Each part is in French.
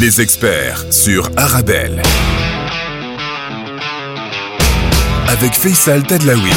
Les experts sur Arabelle. Avec Faisal Tadlaoui.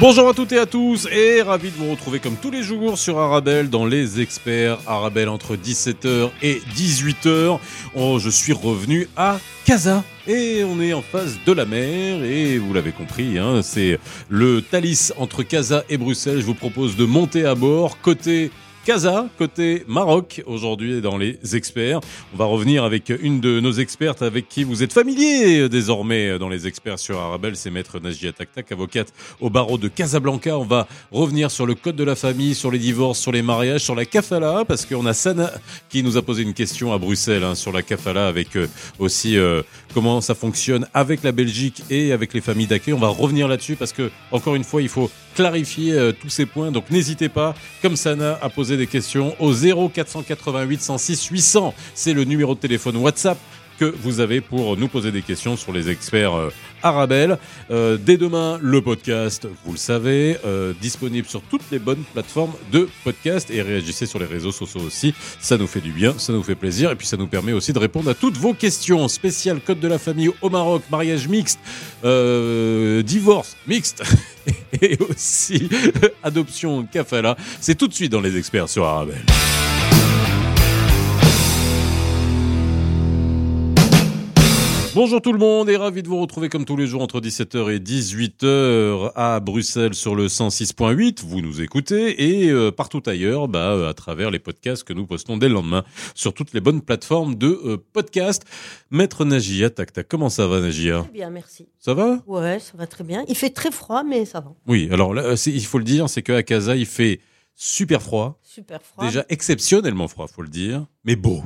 Bonjour à toutes et à tous et ravi de vous retrouver comme tous les jours sur Arabelle dans les experts Arabelle entre 17h et 18h. Oh, je suis revenu à Casa et on est en face de la mer et vous l'avez compris, hein, c'est le Thalys entre Casa et Bruxelles. Je vous propose de monter à bord côté Casa, côté Maroc, aujourd'hui dans les experts. On va revenir avec une de nos expertes avec qui vous êtes familier euh, désormais euh, dans les experts sur Arabelle, c'est maître Najia Taktak, avocate au barreau de Casablanca. On va revenir sur le code de la famille, sur les divorces, sur les mariages, sur la kafala, parce qu'on a Sana qui nous a posé une question à Bruxelles hein, sur la kafala avec euh, aussi euh, comment ça fonctionne avec la Belgique et avec les familles d'accueil. On va revenir là-dessus parce que, encore une fois, il faut clarifier tous ces points. Donc n'hésitez pas, comme Sana, à poser des questions au 0488 106 800. C'est le numéro de téléphone WhatsApp que vous avez pour nous poser des questions sur les experts euh, Arabelle. Euh, dès demain, le podcast, vous le savez, euh, disponible sur toutes les bonnes plateformes de podcast et réagissez sur les réseaux sociaux aussi. Ça nous fait du bien, ça nous fait plaisir et puis ça nous permet aussi de répondre à toutes vos questions. Spécial code de la famille au Maroc, mariage mixte, euh, divorce mixte et aussi adoption kafala. C'est tout de suite dans les experts sur Arabelle. Bonjour tout le monde et ravi de vous retrouver comme tous les jours entre 17h et 18h à Bruxelles sur le 106.8. Vous nous écoutez et euh, partout ailleurs bah, euh, à travers les podcasts que nous postons dès le lendemain sur toutes les bonnes plateformes de euh, podcasts. Maître Nagia, tac tac, comment ça va Nagia? Très bien, merci. Ça va? Ouais, ça va très bien. Il fait très froid, mais ça va. Oui, alors là, il faut le dire, c'est qu'à Casa il fait super froid, Super froid. déjà exceptionnellement froid, faut le dire, mais beau.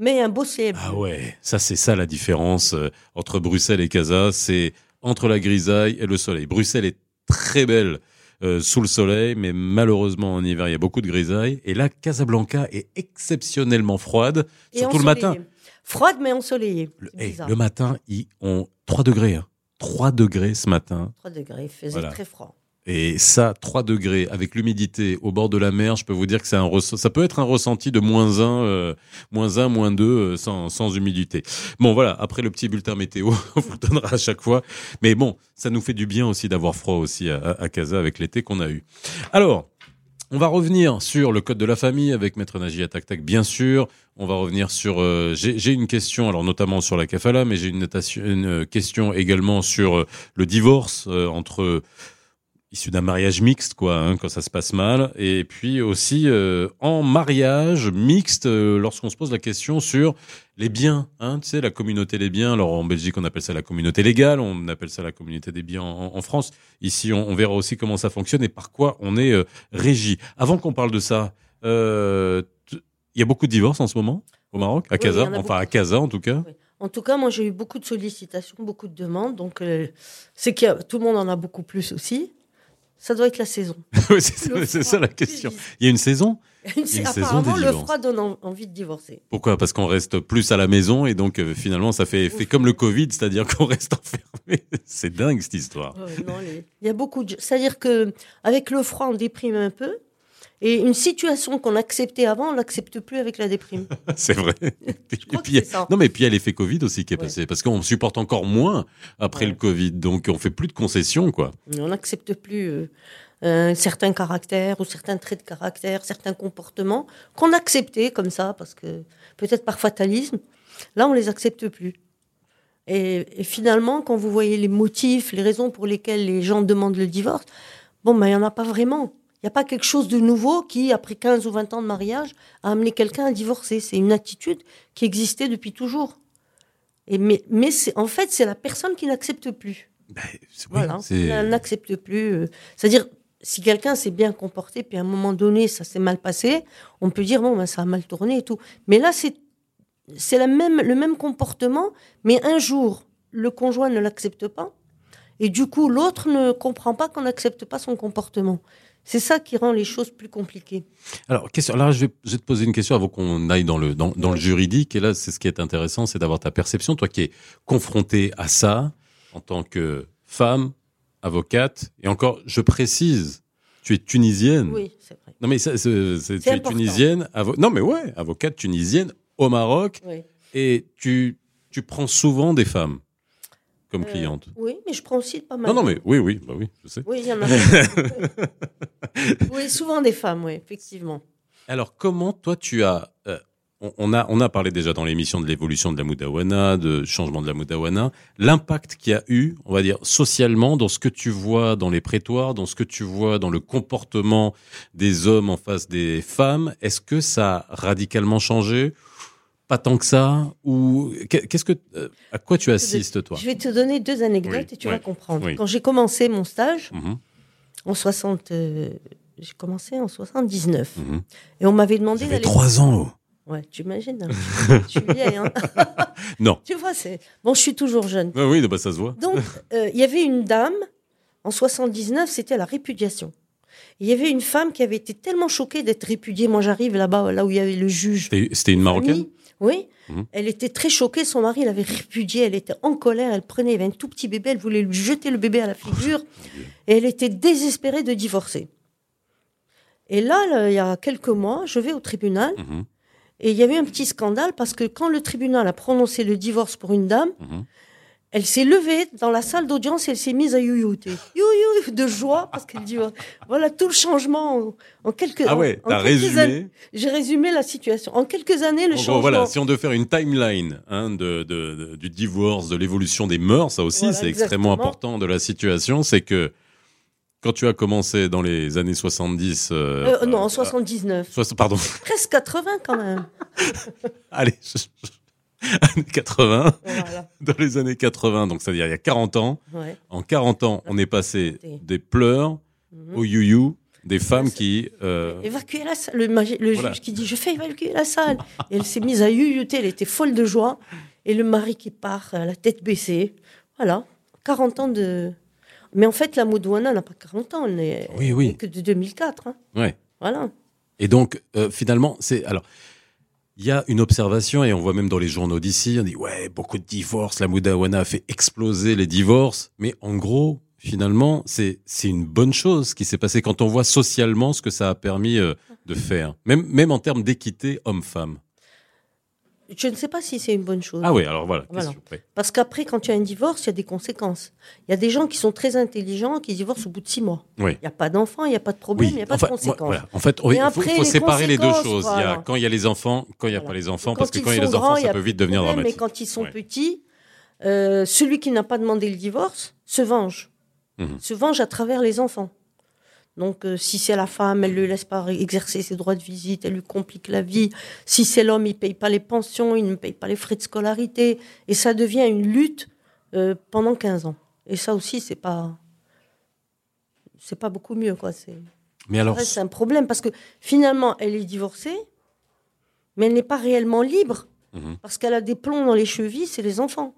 Mais un beau ciel. Ah ouais, ça c'est ça la différence euh, entre Bruxelles et Casa, c'est entre la grisaille et le soleil. Bruxelles est très belle euh, sous le soleil, mais malheureusement en hiver il y a beaucoup de grisaille. Et là, Casablanca est exceptionnellement froide, Et surtout le matin. Froide, mais ensoleillée. Le, hey, bizarre. le matin, ils ont 3 degrés. Hein. 3 degrés ce matin. 3 degrés, il faisait Voilà. très froid. Et ça, 3 degrés avec l'humidité au bord de la mer, je peux vous dire que ça peut être un ressenti de moins 1, euh, moins 1, moins 2 euh, sans, humidité. Bon voilà, après le petit bulletin météo, on vous le donnera à chaque fois. Mais bon, ça nous fait du bien aussi d'avoir froid aussi à, à, Casa avec l'été qu'on a eu. Alors, on va revenir sur le code de la famille avec Maître Nagia Tac Tac, bien sûr. On va revenir sur. euh, j'ai une question, alors notamment sur la kafala, mais j'ai une, question également sur le divorce entre issu d'un mariage mixte, quoi, hein, quand ça se passe mal. Et puis aussi euh, en mariage mixte, euh, lorsqu'on se pose la question sur les biens, hein, tu sais, la communauté des biens. Alors en Belgique, on appelle ça la communauté légale, on appelle ça la communauté des biens en, en France. Ici, on, on verra aussi comment ça fonctionne et par quoi on est euh, régi. Avant qu'on parle de ça, euh, il y a beaucoup de divorces en ce moment au Maroc, à Casa, en enfin à. Casa en tout cas. En tout cas, moi, j'ai eu beaucoup de sollicitations, beaucoup de demandes. Donc, euh, c'est que tout le monde en a beaucoup plus aussi. Ça doit être la saison. Oui, c'est ça la question. Il y a une saison Une- Apparemment, le froid donne en- envie de divorcer. Pourquoi? Parce qu'on reste plus à la maison et donc euh, finalement ça fait effet comme le Covid, c'est-à-dire qu'on reste enfermé. C'est dingue cette histoire. Ouais, non, les- Il y a beaucoup de. C'est-à-dire que avec le froid, on déprime un peu. Et une situation qu'on acceptait avant, on l'accepte plus avec la déprime. C'est vrai. Crois que puis, ça. non mais puis il y a l'effet Covid aussi qui est Ouais. passé parce qu'on supporte encore moins après Ouais. le Covid, donc on fait plus de concessions quoi. On n'accepte plus euh, euh, certains caractères ou certains traits de caractère, certains comportements qu'on acceptait comme ça, parce que peut-être par fatalisme. Là, on les accepte plus. Et, et finalement, quand vous voyez les motifs, les raisons pour lesquelles les gens demandent le divorce, bon, ben, il n'y en a pas vraiment. Il n'y a pas quelque chose de nouveau qui, après 15 ou 20 ans de mariage, a amené quelqu'un à divorcer. C'est une attitude qui existait depuis toujours. Et mais mais c'est- en fait, c'est la personne qui n'accepte plus. Ben, Voilà, elle n'accepte plus. euh, C'est-à-dire, si quelqu'un s'est bien comporté, puis à un moment donné, ça s'est mal passé, on peut dire, bon, ben, ça a mal tourné et tout. Mais là, c'est c'est même, le même comportement, mais un jour, le conjoint ne l'accepte pas, et du coup, l'autre ne comprend pas qu'on n'accepte pas son comportement. C'est ça qui rend les choses plus compliquées. Alors, question, là, je vais, je vais te poser une question avant qu'on aille dans le, dans, dans le juridique. Et là, c'est ce qui est intéressant, c'est d'avoir ta perception, toi qui es confronté à ça en tant que femme, avocate. Et encore, je précise, tu es tunisienne. Oui, c'est vrai. Non, mais ça, c'est, c'est- tu es tunisienne. avo- non, mais ouais, avocate tunisienne au Maroc Oui. et tu, tu prends souvent des femmes comme Euh, clientes. Oui, mais je prends aussi pas mal. Non, non, mais oui, oui, bah oui, je sais. Oui, il y en a. oui, souvent des femmes, oui, effectivement. Alors, comment toi tu as. euh, on, on a, on a parlé déjà dans l'émission de l'évolution de la Moudawana, de changement de la Moudawana, l'impact qu'il y a eu, on va dire, socialement, dans ce que tu vois dans les prétoires, dans ce que tu vois dans le comportement des hommes en face des femmes. Est-ce que ça a radicalement changé Pas tant que ça Ou qu'est- qu'est-ce que, euh, à quoi tu assistes, toi? Je vais te donner deux anecdotes Oui, et tu ouais, vas comprendre. oui. Quand j'ai commencé mon stage, Mhm, en 60, euh, j'ai commencé en 79. mhm. Et on m'avait demandé d'aller. trois ans. Ouais, tu imagines. hein, je suis vieille. hein. Non. tu vois, c'est. Bon, je suis toujours jeune. Ah oui, bah, ça se voit. Donc, euh, il y avait une dame, en 79, c'était la répudiation. Il y avait une femme qui avait été tellement choquée d'être répudiée. Moi, j'arrive là-bas, là où il y avait le juge. C'était une Marocaine? Oui. Mhm. Elle était très choquée. Son mari l'avait répudiée. Elle était en colère. Elle prenait, il y avait un tout petit bébé. Elle voulait lui jeter le bébé à la figure. Et elle était désespérée de divorcer. Et là, là, il y a quelques mois, je vais au tribunal. Mhm, Et il y avait un petit scandale parce que quand le tribunal a prononcé le divorce pour une dame, mhm. Elle s'est levée dans la salle d'audience et elle s'est mise à yoyoter. Youyou de joie parce qu'elle dit voilà tout le changement en, quelques Ah ouais, t'as résumé. J'ai résumé la situation. En quelques années, le En gros, changement. voilà, si on devait faire une timeline hein, de, du divorce, de l'évolution des mœurs, ça aussi Voilà, c'est extrêmement important de la situation, c'est que quand tu as commencé dans les années 70... euh, Euh, non, en euh, 79. soix- pardon, Presque 80 quand même. allez, je- je- années 80, Voilà. dans les années 80, donc c'est-à-dire il y a 40 ans, Ouais. en 40 ans, on est passé des pleurs Mhm. au you des femmes qui... euh, Évacuer la salle. Le, magi- le Voilà. juge qui dit Je fais évacuer la salle. Et elle s'est mise à yoyoter. Elle était folle de joie. Et le mari qui part, euh, la tête baissée. Voilà. 40 ans de. Mais en fait, la Moudouana n'a pas 40 ans. Elle n'est Oui, oui. elle n'est que de 2004. hein. ouais. Voilà. Et donc, euh, finalement, c'est alors. Il y a une observation et on voit même dans les journaux d'ici, on dit ouais beaucoup de divorces, la Moudawana a fait exploser les divorces, mais en gros finalement c'est une bonne chose qui s'est passé quand on voit socialement ce que ça a permis euh, de faire, même même en termes d'équité homme-femme. Je ne sais pas si c'est une bonne chose. Ah oui alors voilà. Parce qu'après, quand il y a un divorce, il y a des conséquences. Il y a des gens qui sont très intelligents qui divorcent au bout de six mois. Oui. Il n'y a pas d'enfant, il n'y a pas de problème, il n'y a pas enfin, de conséquences. voilà. En fait, il faut, après, faut les séparer les deux choses. Il y a quand il y a les enfants, quand il n'y a pas les enfants, parce que quand il y a les enfants, grands, ça peut vite devenir problème, dramatique. Mais quand ils sont Ouais. petits, euh, celui qui n'a pas demandé le divorce se venge. Mhm. Se venge à travers les enfants. Donc, euh, si c'est la femme, elle ne le laisse pas exercer ses droits de visite, elle lui complique la vie. Si c'est l'homme, il ne paye pas les pensions, il ne paye pas les frais de scolarité. Et ça devient une lutte euh, pendant 15 ans. Et ça aussi, c'est pas. C'est pas beaucoup mieux, quoi. C'est Mais alors, c'est un problème parce que finalement, elle est divorcée, mais elle n'est pas réellement libre Mhm. parce qu'elle a des plombs dans les chevilles, c'est les enfants.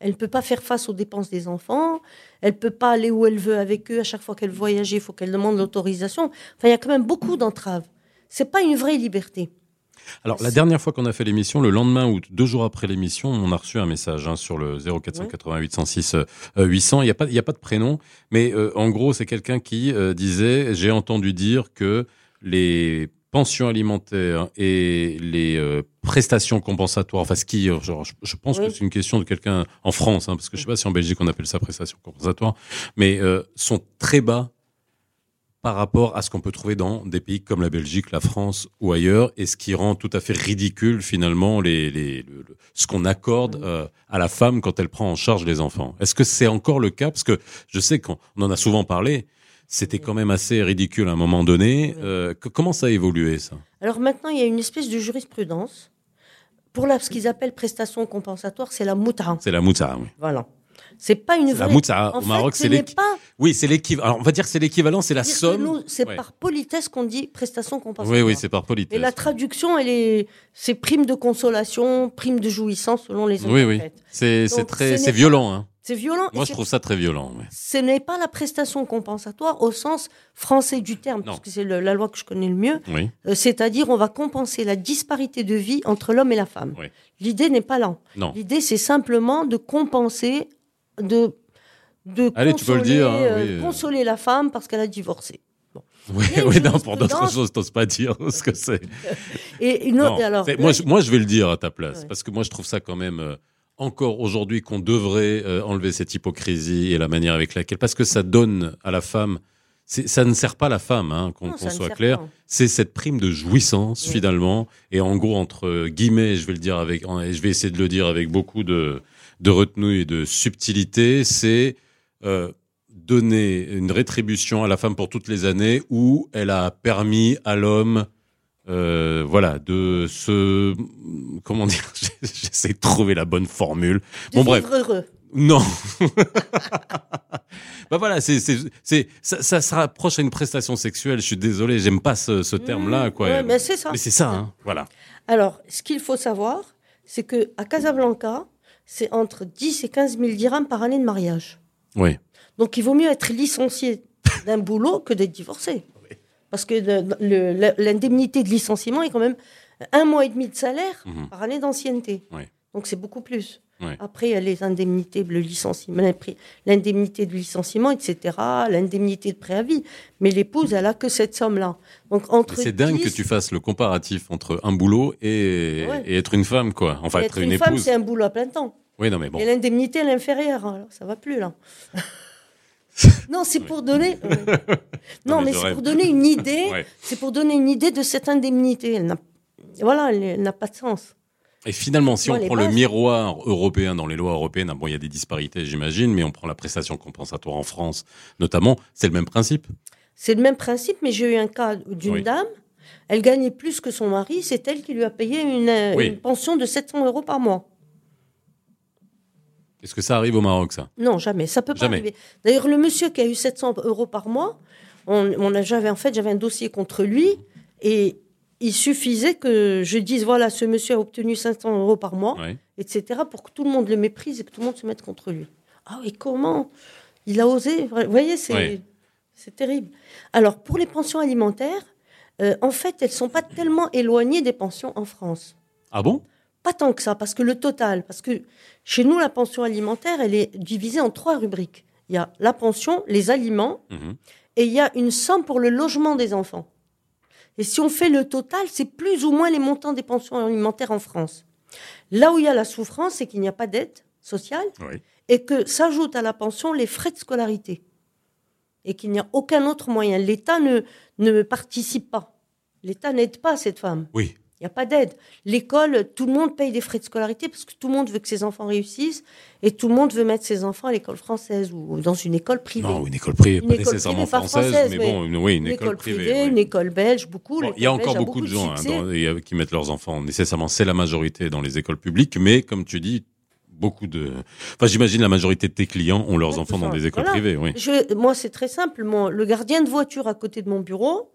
Elle ne peut pas faire face aux dépenses des enfants, elle ne peut pas aller où elle veut avec eux. À chaque fois qu'elle voyage, il faut qu'elle demande l'autorisation. Enfin, il y a quand même beaucoup d'entraves. C'est pas une vraie liberté. Alors, la dernière fois qu'on a fait l'émission, le lendemain ou deux jours après l'émission, on a reçu un message hein, sur le 0488 106 euh, 800. Il n'y a, pas- il y a pas de prénom, mais euh, en gros, c'est quelqu'un qui euh, disait J'ai entendu dire que les pensions alimentaires et les euh, prestations compensatoires, enfin, ce qui, euh, genre, je, je pense Oui. que c'est une question de quelqu'un en France, hein, parce que je sais pas si en Belgique on appelle ça prestations compensatoires, mais euh, sont très bas par rapport à ce qu'on peut trouver dans des pays comme la Belgique, la France ou ailleurs, et ce qui rend tout à fait ridicule finalement les, les, le- le- ce qu'on accorde euh, à la femme quand elle prend en charge les enfants. Est-ce que c'est encore le cas? Parce que je sais qu'on on en a souvent parlé, c'était quand même assez ridicule à un moment donné. Euh, comment ça a évolué ça? Alors maintenant, il y a une espèce de jurisprudence. Pour la, ce qu'ils appellent prestation compensatoire, c'est la mouta. C'est la moutsa, oui. Voilà. C'est pas une La vraie. En au fait, Maroc, ce c'est l'équ- pas Oui, c'est l'équivalent. On va dire que c'est l'équivalent, c'est la somme. C'est Ouais. par politesse qu'on dit prestation compensatoire. Oui, oui, c'est par Et politesse. la traduction, elle est, c'est prime de consolation, prime de jouissance selon les Oui, oui. interprètes. C'est très, ce c'est violent. Hein. C'est violent. Moi, je trouve ça très violent. ouais. Ce n'est pas la prestation compensatoire au sens français du terme, Non. parce que c'est la loi que je connais le mieux. Oui. Euh, C'est-à-dire, on va compenser la disparité de vie entre l'homme et la femme. Oui. L'idée n'est pas là. L'idée, c'est simplement de compenser, de, de Allez, tu peux le consoler, dire, hein, euh, oui, euh. consoler la femme parce qu'elle a divorcé. Bon. Oui, oui, non, pour d'autres choses, t'oses pas dire ce que c'est. Et une autre, Non, alors, moi, je, moi, je vais le dire à ta place, Ouais. parce que moi, je trouve ça quand même encore aujourd'hui qu'on devrait euh, enlever cette hypocrisie et la manière avec laquelle, parce que ça donne à la femme, ça ne sert pas la femme, hein, qu'on soit clair. C'est cette prime de jouissance Oui. finalement, et en gros entre guillemets, je vais le dire avec, et je vais essayer de le dire avec beaucoup de, de retenue et de subtilité, c'est euh, donner une rétribution à la femme pour toutes les années où elle a permis à l'homme euh, voilà, de se, comment dire, j'essaie de trouver la bonne formule. De Bon, bref. heureux. Non. bah voilà, c'est, c'est, ça, ça se rapproche à une prestation sexuelle. Je suis désolé, j'aime pas ce, ce terme-là, quoi. Mmh, Ouais, mais c'est ça. Mais c'est ça, hein. Voilà. Alors, ce qu'il faut savoir, c'est que à Casablanca, c'est entre 10 et 15 000 dirhams par année de mariage. Oui. Donc, il vaut mieux être licencié d'un boulot que d'être divorcé. Parce que l'indemnité de licenciement est quand même un mois et demi de salaire Mhm. par année d'ancienneté. Oui. Donc, c'est beaucoup plus. Oui. Après, il y a les indemnités, le licenciement, l'indemnité de licenciement, etc., l'indemnité de préavis. Mais l'épouse, elle a que cette somme-là. Donc, entre c'est dingue 10 que tu fasses le comparatif entre un boulot et, Ouais. et être une femme, quoi. Enfin, et être, être une, une femme, c'est un boulot à plein temps. Oui, non, mais bon. Et l'indemnité, elle est inférieure. Alors, ça va plus, là. non, c'est pour donner. Non, mais c'est pour donner une idée. Ouais. C'est pour donner une idée de cette indemnité. Elle n'a, voilà, elle, n'a pas de sens. Et finalement, si on prend le miroir européen dans les lois européennes, bon, il y a des disparités, j'imagine, mais on prend la prestation compensatoire en France, notamment, c'est le même principe. C'est le même principe, mais j'ai eu un cas d'une Oui. dame. Elle gagnait plus que son mari. C'est elle qui lui a payé une, Oui. une pension de 700 euros par mois. Est-ce que ça arrive au Maroc, ça? Non, jamais. Ça peut pas arriver. D'ailleurs, le monsieur qui a eu 700 euros par mois, on, on a, j'avais en fait, j'avais un dossier contre lui et il suffisait que je dise voilà, ce monsieur a obtenu 500 euros par mois, Ouais. etc., pour que tout le monde le méprise et que tout le monde se mette contre lui. Ah oui, comment? Il a osé. Vous voyez, c'est Ouais. c'est terrible. Alors, pour les pensions alimentaires, euh, en fait, elles sont pas tellement éloignées des pensions en France. Ah bon? Pas tant que ça, parce que le total, parce que chez nous, la pension alimentaire, elle est divisée en trois rubriques. Il y a la pension, les aliments, Mhm. et il y a une somme pour le logement des enfants. Et si on fait le total, c'est plus ou moins les montants des pensions alimentaires en France. Là où il y a la souffrance, c'est qu'il n'y a pas d'aide sociale Oui. et que s'ajoutent à la pension les frais de scolarité. Et qu'il n'y a aucun autre moyen. L'État ne, ne participe pas. L'État n'aide pas cette femme. Oui. Il n'y a pas d'aide. L'école, tout le monde paye des frais de scolarité parce que tout le monde veut que ses enfants réussissent et tout le monde veut mettre ses enfants à l'école française ou dans une école privée. Non, une école privée, Une pas école nécessairement privée, pas française, mais bon, une, oui, une, une école, privée. privée, oui. une école belge, beaucoup. Bon, il y a encore beaucoup de de gens hein, dans- qui mettent leurs enfants. Nécessairement, c'est la majorité dans les écoles publiques, mais comme tu dis, beaucoup de. Enfin, j'imagine la majorité de tes clients ont leurs enfants dans des écoles Voilà. privées. Oui. Je- moi, c'est très simple. Mon- le gardien de voiture à côté de mon bureau,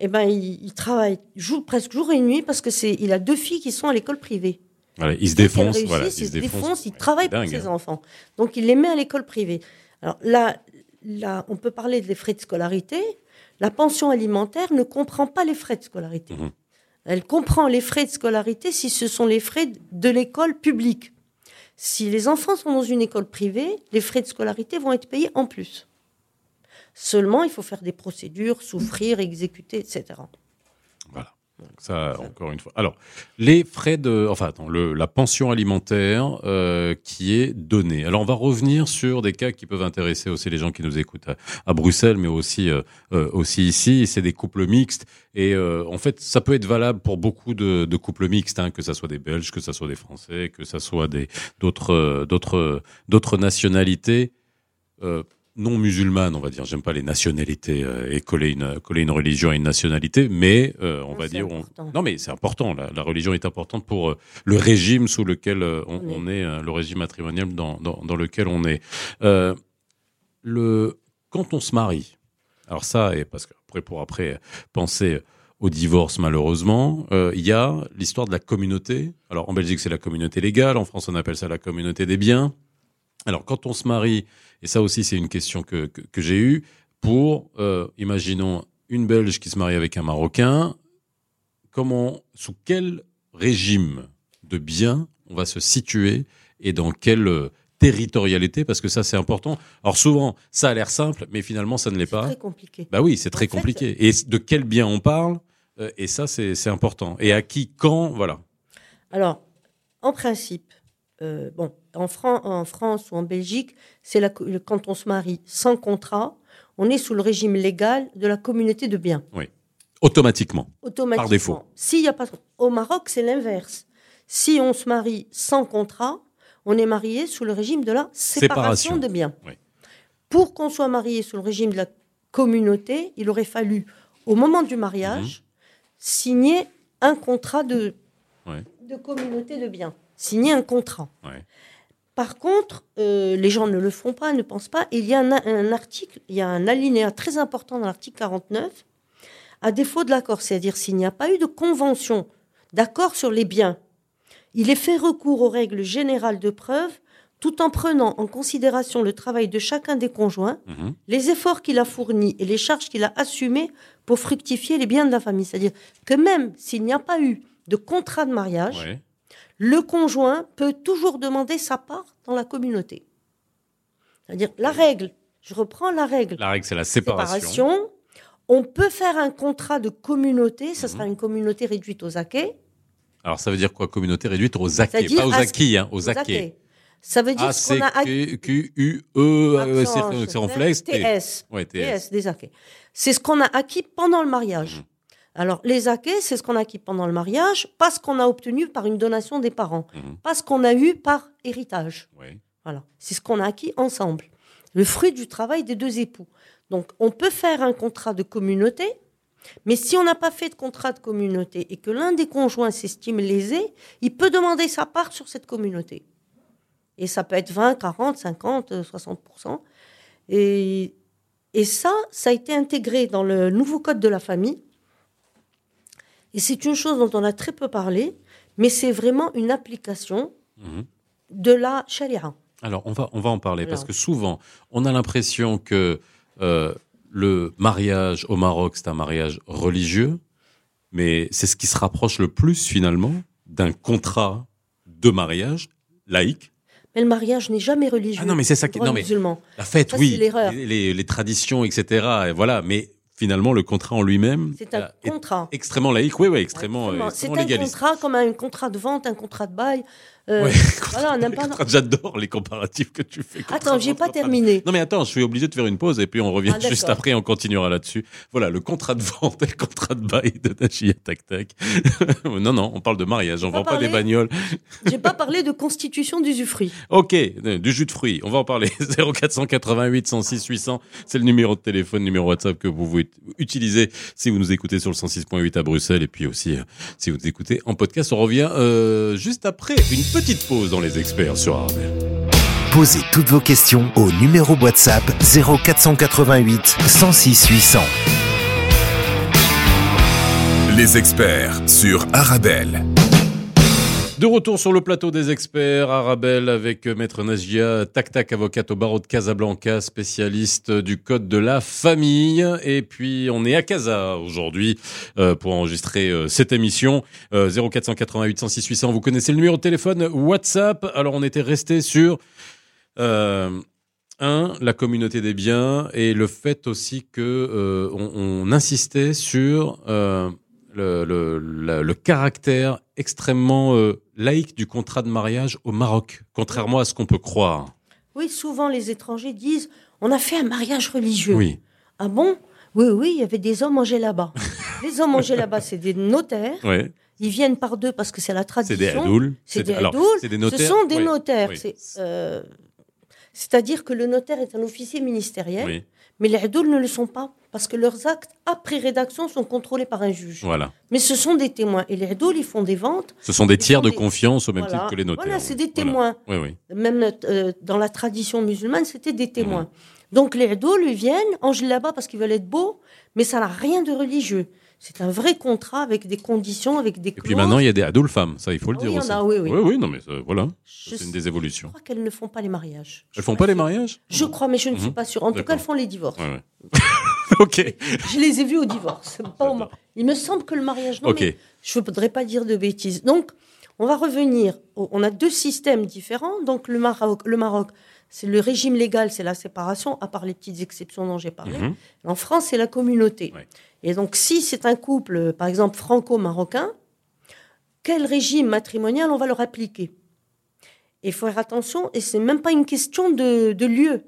eh ben, il, il travaille jour, presque jour et nuit parce que c'est, il a deux filles qui sont à l'école privée. Voilà, ils se Voilà, Ouais, travaillent c'est pour ses hein. enfants. Donc, il les met à l'école privée. Alors là, là, on peut parler des frais de scolarité. La pension alimentaire ne comprend pas les frais de scolarité. Mhm. Elle comprend les frais de scolarité si ce sont les frais de l'école publique. Si les enfants sont dans une école privée, les frais de scolarité vont être payés en plus. Seulement, il faut faire des procédures, souffrir, exécuter, etc. Voilà. Donc ça, encore une fois. Alors, les frais de, enfin, attends, la pension alimentaire euh, qui est donnée. Alors, on va revenir sur des cas qui peuvent intéresser aussi les gens qui nous écoutent à, Bruxelles, mais aussi euh, euh, aussi ici. C'est des couples mixtes et en fait, ça peut être valable pour beaucoup de, couples mixtes, hein, que ça soit des Belges, que ça soit des Français, que ça soit des d'autres d'autres d'autres nationalités. Non musulmanes, on va dire. J'aime pas les nationalités euh, et coller une coller une religion à une nationalité, mais euh, on Non, va dire on- non mais c'est important. La, la religion est importante pour euh, le régime sous lequel on, On est. le régime matrimonial dans, dans, dans lequel on est. Le quand on se marie, alors ça et parce qu'après pour après penser au divorce malheureusement, euh, il y a l'histoire de la communauté. Alors en Belgique c'est la communauté légale, en France on appelle ça la communauté des biens. Alors quand on se marie, et ça aussi c'est une question que, que, que j'ai eue, pour, euh, imaginons, une Belge qui se marie avec un Marocain, comment, sous quel régime de biens on va se situer et dans quel euh, territorialité? Parce que ça c'est important. Alors souvent ça a l'air simple, mais finalement ça ne l'est C'est pas. très compliqué. Bah oui, c'est très En fait- compliqué. Et de quel bien on parle euh, Et ça c'est c'est important. Et à qui, quand, voilà. Alors, en principe, euh, bon, en, Fran- en France ou en Belgique, c'est quand on se marie sans contrat, on est sous le régime légal de la communauté de biens. Automatiquement. Automatiquement. défaut. S'il y a pas au Maroc, c'est l'inverse. Si on se marie sans contrat, on est marié sous le régime de la séparation, Séparation. de biens. Oui. Pour qu'on soit marié sous le régime de la communauté, il aurait fallu, au moment du mariage, signer un contrat Mhm. De communauté de biens. Signer un contrat. Ouais. Par contre, euh, les gens ne le font pas, ne pensent pas. Il y a un, un article, il y a un alinéa très important dans l'article 49, à défaut de l'accord, c'est-à-dire s'il n'y a pas eu de convention d'accord sur les biens, il est fait recours aux règles générales de preuve tout en prenant en considération le travail de chacun des conjoints, Mhm. les efforts qu'il a fournis et les charges qu'il a assumées pour fructifier les biens de la famille. C'est-à-dire que même s'il n'y a pas eu de contrat de mariage, Ouais. Le conjoint peut toujours demander sa part dans la communauté. C'est-à-dire la règle, je reprends la règle, La règle c'est la séparation. séparation, on peut faire un contrat de communauté, ce Mhm. sera une communauté réduite aux acquets. Alors ça veut dire quoi Communauté réduite aux acquis, C'est-à-dire pas aux acquis, hein, aux aux acquis. acquets. Ça veut dire A ce C qu'on a acquis. Q U E Accent, c'est- T. TS. Ouais, TS. TS, des acquets. C'est ce qu'on a acquis pendant le mariage. Mhm. Alors, les acquets, c'est ce qu'on a acquis pendant le mariage, pas ce qu'on a obtenu par une donation des parents, Mhm. pas ce qu'on a eu par héritage. Voilà. C'est ce qu'on a acquis ensemble. Le fruit du travail des deux époux. Donc, on peut faire un contrat de communauté, mais si on n'a pas fait de contrat de communauté et que l'un des conjoints s'estime lésé, il peut demander sa part sur cette communauté. Et ça peut être 20, 40, 50, euh, 60%. Et, et ça, ça a été intégré dans le nouveau code de la famille. Et c'est une chose dont on a très peu parlé, mais c'est vraiment une application Mhm. de la charia. Alors, on va, on va en parler parce que souvent, on a l'impression que euh, le mariage au Maroc, c'est un mariage religieux, mais c'est ce qui se rapproche le plus finalement d'un contrat de mariage laïque. Mais le mariage n'est jamais religieux. Ah non, mais c'est ça qui- non, mais- musulman. La fête, Ça, oui, les, les- les traditions, etc. Et voilà, mais finalement, le contrat en lui-même C'est un euh, est contrat. extrêmement laïque, oui, oui, extrêmement, euh, extrêmement C'est un légaliste. contrat comme un contrat de vente, un contrat de bail. Euh, Ouais, voilà. J'adore les comparatifs que tu fais. Attends, j'ai pas terminé. Non mais attends, je suis obligé de faire une pause et puis on revient Ah, juste après, on continuera là-dessus. Voilà, le contrat de vente et le contrat de bail de Nachia Tac Tac. non, non, on parle de mariage, on vend pas des bagnoles. J'ai pas parlé de constitution d'usufruit. Ok, euh, du jus de fruits, on va en parler. 0488 106 800, c'est le numéro de téléphone, numéro WhatsApp que vous pouvez utiliser si vous nous écoutez sur le 106.8 à Bruxelles et puis aussi euh, si vous nous écoutez en podcast. On revient euh, juste après une petite pause dans les experts sur Arabelle. Posez toutes vos questions au numéro WhatsApp 0488 106 800. Les experts sur Arabelle. De retour sur le plateau des experts, Arabelle avec euh, Maître Nagia, Tac Tac, avocate au barreau de Casablanca, spécialiste du code de la famille. Et puis, on est à Casa aujourd'hui euh, pour enregistrer euh, cette émission. Euh, 0488 106 800, vous connaissez le numéro de téléphone WhatsApp. Alors, on était resté sur... La communauté des biens et le fait aussi que on, insistait sur le, le, caractère extrêmement euh, laïque du contrat de mariage au Maroc, contrairement à ce qu'on peut croire. Oui, souvent les étrangers disent on a fait un mariage religieux. Oui, Ah bon? Oui, oui, il y avait des hommes en là-bas. les hommes en là-bas, c'est des notaires. Ils viennent par deux parce que c'est la c'est tradition. des hadouls. C'est des alors, c'est des Ce notaires. sont des oui, notaires. oui. C'est, euh, C'est-à-dire que le notaire est un officier ministériel, mais les hadouls ne le sont pas, parce que leurs actes après rédaction sont contrôlés par un juge. voilà. Mais ce sont des témoins. Et les hadouls, ils font des ventes. Ce sont des tiers de des- confiance au même Voilà. titre que les notaires. Voilà, oui. c'est des Voilà. témoins. Oui, oui. Même euh, dans la tradition musulmane, c'était des témoins. Mhm. Donc les hadouls, ils viennent en là-bas parce qu'ils veulent être beaux, mais ça n'a rien de religieux. C'est un vrai contrat avec des conditions, avec des Et puis maintenant, il y a des hadouls femmes, ça, il faut le Ah dire oui, aussi. a, oui, oui. oui, non, mais euh, voilà, Je c'est une des évolutions. crois qu'elles ne font pas les mariages. Je Elles suis font pas les mariages? Je crois, mais je ne suis Mhm. pas sûre. En tout cas, elles font les divorces. Ouais, ouais. ok, Je les ai vues au divorce. pas au Il me semble que le mariage, non, mais je ne voudrais pas dire de bêtises. Donc, On va revenir. on a deux systèmes différents. Donc le Maroc, le Maroc, c'est le régime légal, c'est la séparation, à part les petites exceptions dont j'ai parlé. Mhm. En France, c'est la communauté. Ouais. Et donc, si c'est un couple, par exemple, franco-marocain, quel régime matrimonial on va leur appliquer? Il faut faire attention, et c'est même pas une question de, de lieu.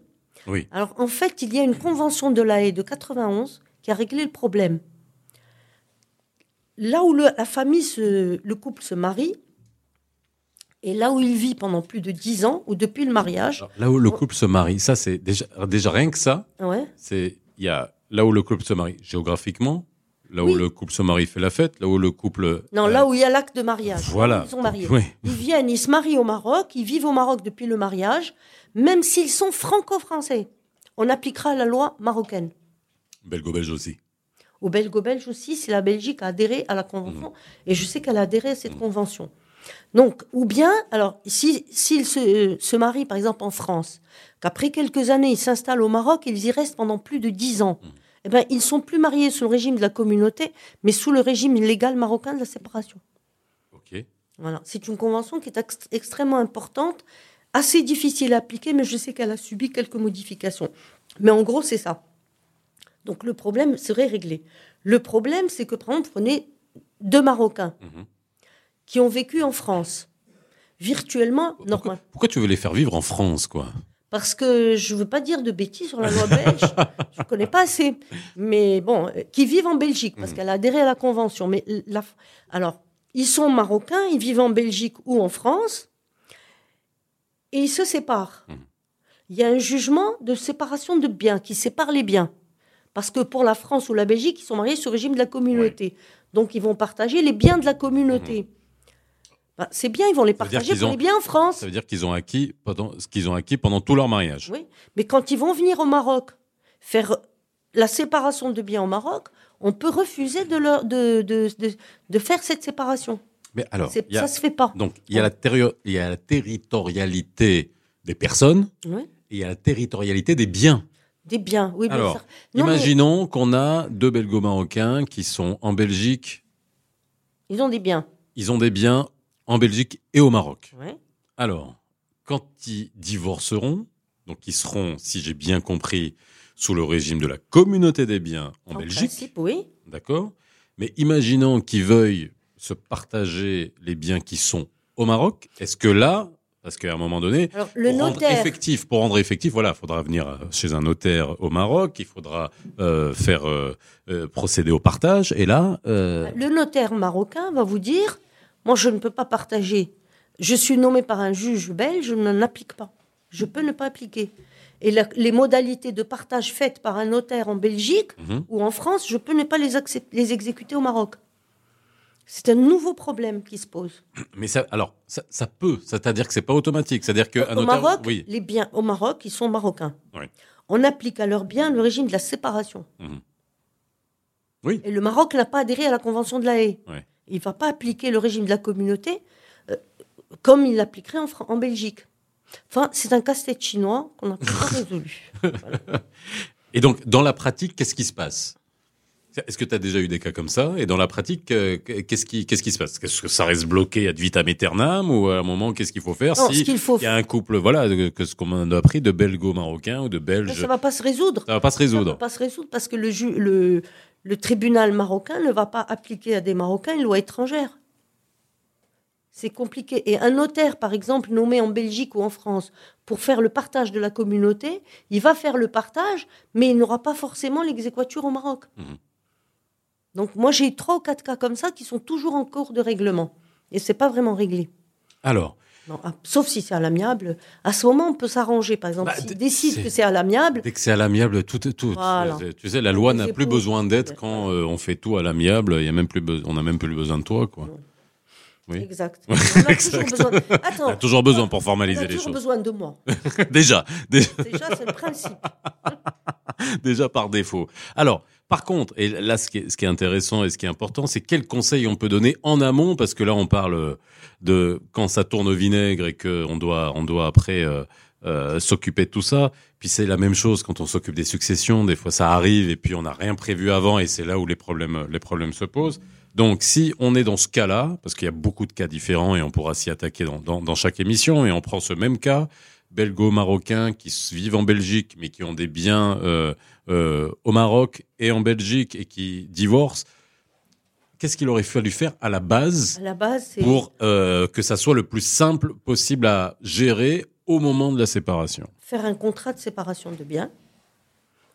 Oui. Alors, en fait, il y a une convention de la haie de 91 qui a réglé le problème. Là où le- la famille, se- le couple se marie, et là où il vit pendant plus de 10 ans, ou depuis le mariage, Alors, là où le couple se marie, ça c'est déjà, déjà rien que ça, ouais, c'est il y a là où le couple se marie géographiquement, là Oui. où le couple se marie fait la fête, là où le couple non, euh, là où il y a l'acte de mariage, voilà, ils sont mariés. Oui. Ils viennent, ils se marient au Maroc, ils vivent au Maroc depuis le mariage, même s'ils sont franco-français. On appliquera la loi marocaine. belgo-belge aussi. Au belgo-belge aussi, si la Belgique a adhéré à la convention, et je sais qu'elle a adhéré à cette convention. Donc, ou bien, alors, si- s'ils se, euh, se marient, par exemple, en France, qu'après quelques années, ils s'installent au Maroc, ils y restent pendant plus de dix ans, eh ben, ils sont plus mariés sous le régime de la communauté, mais sous le régime légal marocain de la séparation. Ok. Voilà. C'est une convention qui est ex- extrêmement importante, assez difficile à appliquer, mais je sais qu'elle a subi quelques modifications. Mais en gros, c'est ça. Donc le problème serait réglé. Le problème, c'est que, par exemple, prenez deux Marocains Mhm. qui ont vécu en France, virtuellement, Pourquoi, normal. pourquoi tu veux les faire vivre en France, quoi? Parce que je ne veux pas dire de bêtises sur la loi belge, je ne connais pas assez. Mais bon, qui vivent en Belgique, parce Mhm. qu'elle a adhéré à la Convention. Mais la, alors, ils sont marocains, ils vivent en Belgique ou en France, et ils se séparent. Mhm. Il y a un jugement de séparation de biens, qui sépare les biens. Parce que pour la France ou la Belgique, ils sont mariés sur le régime de la communauté. Donc, ils vont partager les biens de la communauté. Bah, c'est bien, ils vont les partager pour ont- les biens en France. Ça veut dire qu'ils ont acquis pendant ce qu'ils ont acquis pendant tout leur mariage. Oui, mais quand ils vont venir au Maroc faire la séparation de biens au Maroc, on peut refuser de, leur, de, de, de, de faire cette séparation. Mais alors, a- Ça se fait pas. donc il y a la il y a la territorialité des personnes Oui. et il y a la territorialité des biens. Des biens, oui. bien Alors, sûr. Non, mais Imaginons qu'on a deux belgo-marocains qui sont en Belgique. ils ont des biens. Ils ont des biens en Belgique et au Maroc. Ouais. Alors, quand ils divorceront, donc ils seront, si j'ai bien compris, sous le régime de la communauté des biens en, En Belgique, principe, oui. d'accord? Mais imaginons qu'ils veuillent se partager les biens qui sont au Maroc, est-ce que là, parce qu'à un moment donné, Alors, le pour rendre effectif, pour rendre effectif, voilà, il faudra venir euh, chez un notaire au Maroc, il faudra euh, faire euh, euh, procéder au partage, et là, le notaire marocain va vous dire Moi, je ne peux pas partager. Je suis nommé par un juge belge, je n'en applique pas. Je peux ne pas appliquer. Et la- les modalités de partage faites par un notaire en Belgique Mhm. ou en France, je peux ne pas les exécuter au Maroc. C'est un nouveau problème qui se pose. mais ça, alors, ça, ça peut, c'est-à-dire que c'est pas automatique, c'est-à-dire qu'un au notaire, Maroc, oui, les biens au Maroc, ils sont marocains. Oui. On applique à leurs biens le régime de la séparation. Mhm. Oui. Et le Maroc n'a pas adhéré à la Convention de la. Ouais. Il ne va pas appliquer le régime de la communauté euh, comme il l'appliquerait en Belgique. Enfin, c'est un casse-tête chinois qu'on n'a pas résolu. Et donc, dans la pratique, qu'est-ce qui se passe? Est-ce que tu as déjà eu des cas comme ça? Et dans la pratique, euh, qu'est-ce qui, qu'est-ce qui se passe? Est-ce que ça reste bloqué ad vitam aeternam Ou à un moment, qu'est-ce qu'il faut faire Non, si ce qu'il faut il y a un couple, voilà, que ce qu'on a appris de belgo-marocain ou de belge, Ça ne va pas se résoudre. ça va pas se Ça ne va résoudre. pas se résoudre parce que le, ju- le, le tribunal marocain ne va pas appliquer à des Marocains une loi étrangère. C'est compliqué. Et un notaire, par exemple, nommé en Belgique ou en France pour faire le partage de la communauté, il va faire le partage, mais il n'aura pas forcément l'exéquature au Maroc. Mhm. Donc moi, j'ai trois ou quatre cas comme ça qui sont toujours en cours de règlement. Et c'est pas vraiment réglé. Alors, Non, ah, sauf si c'est à l'amiable. À ce moment, on peut s'arranger. Par exemple, Bah, s'il d- décide c'est- que c'est à l'amiable, dès que c'est à l'amiable, tout est tout. Voilà. Tu sais- la loi n'a plus besoin d'être quand euh, on fait tout à l'amiable. Il y a même plus, be- on n'a même plus besoin de toi, quoi. Oui. Exact. On a toujours besoin. On Attends, a toujours besoin pour on formaliser a les toujours choses. besoin de moi. déjà, déjà. Déjà, c'est le principe. déjà par défaut. Alors, par contre, et là, ce qui est, ce qui est intéressant et ce qui est important, c'est quels conseils on peut donner en amont, parce que là, on parle de quand ça tourne au vinaigre et qu'on doit, on doit après euh, euh, s'occuper de tout ça. Puis c'est la même chose quand on s'occupe des successions. Des fois, ça arrive et puis on n'a rien prévu avant et c'est là où les problèmes, les problèmes se posent. Donc, si on est dans ce cas-là, parce qu'il y a beaucoup de cas différents et on pourra s'y attaquer dans, dans, dans chaque émission, et on prend ce même cas, belgo-marocains qui vivent en Belgique, mais qui ont des biens euh, euh, au Maroc et en Belgique et qui divorcent, qu'est-ce qu'il aurait fallu faire à la base À la base, c'est pour euh, que ça soit le plus simple possible à gérer au moment de la séparation? Faire un contrat de séparation de biens.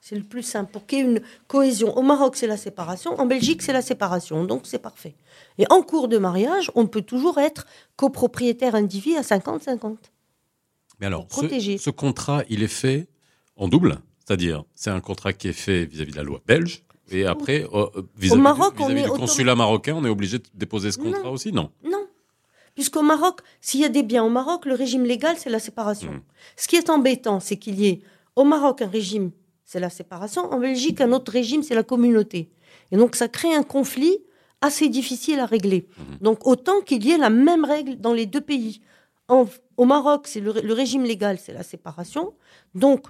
C'est le plus simple pour qu'il y ait une cohésion. Au Maroc, c'est la séparation. En Belgique, c'est la séparation. Donc, c'est parfait. Et en cours de mariage, on peut toujours être copropriétaire individu à 50-50. Mais alors, ce, contrat, il est fait en double, c'est-à-dire c'est un contrat qui est fait vis-à-vis de la loi belge. Et après, euh, vis-à-vis Maroc, du, autom- consulat marocain, on est obligé de déposer ce Non. contrat aussi, non? Non. Puisqu'au Maroc, s'il y a des biens au Maroc, le régime légal, c'est la séparation. Mhm. Ce qui est embêtant, c'est qu'il y ait au Maroc un régime, c'est la séparation, en Belgique, un autre régime, c'est la communauté. Et donc, ça crée un conflit assez difficile à régler. Donc, autant qu'il y ait la même règle dans les deux pays. En- au Maroc, c'est le, le régime légal, c'est la séparation. Donc,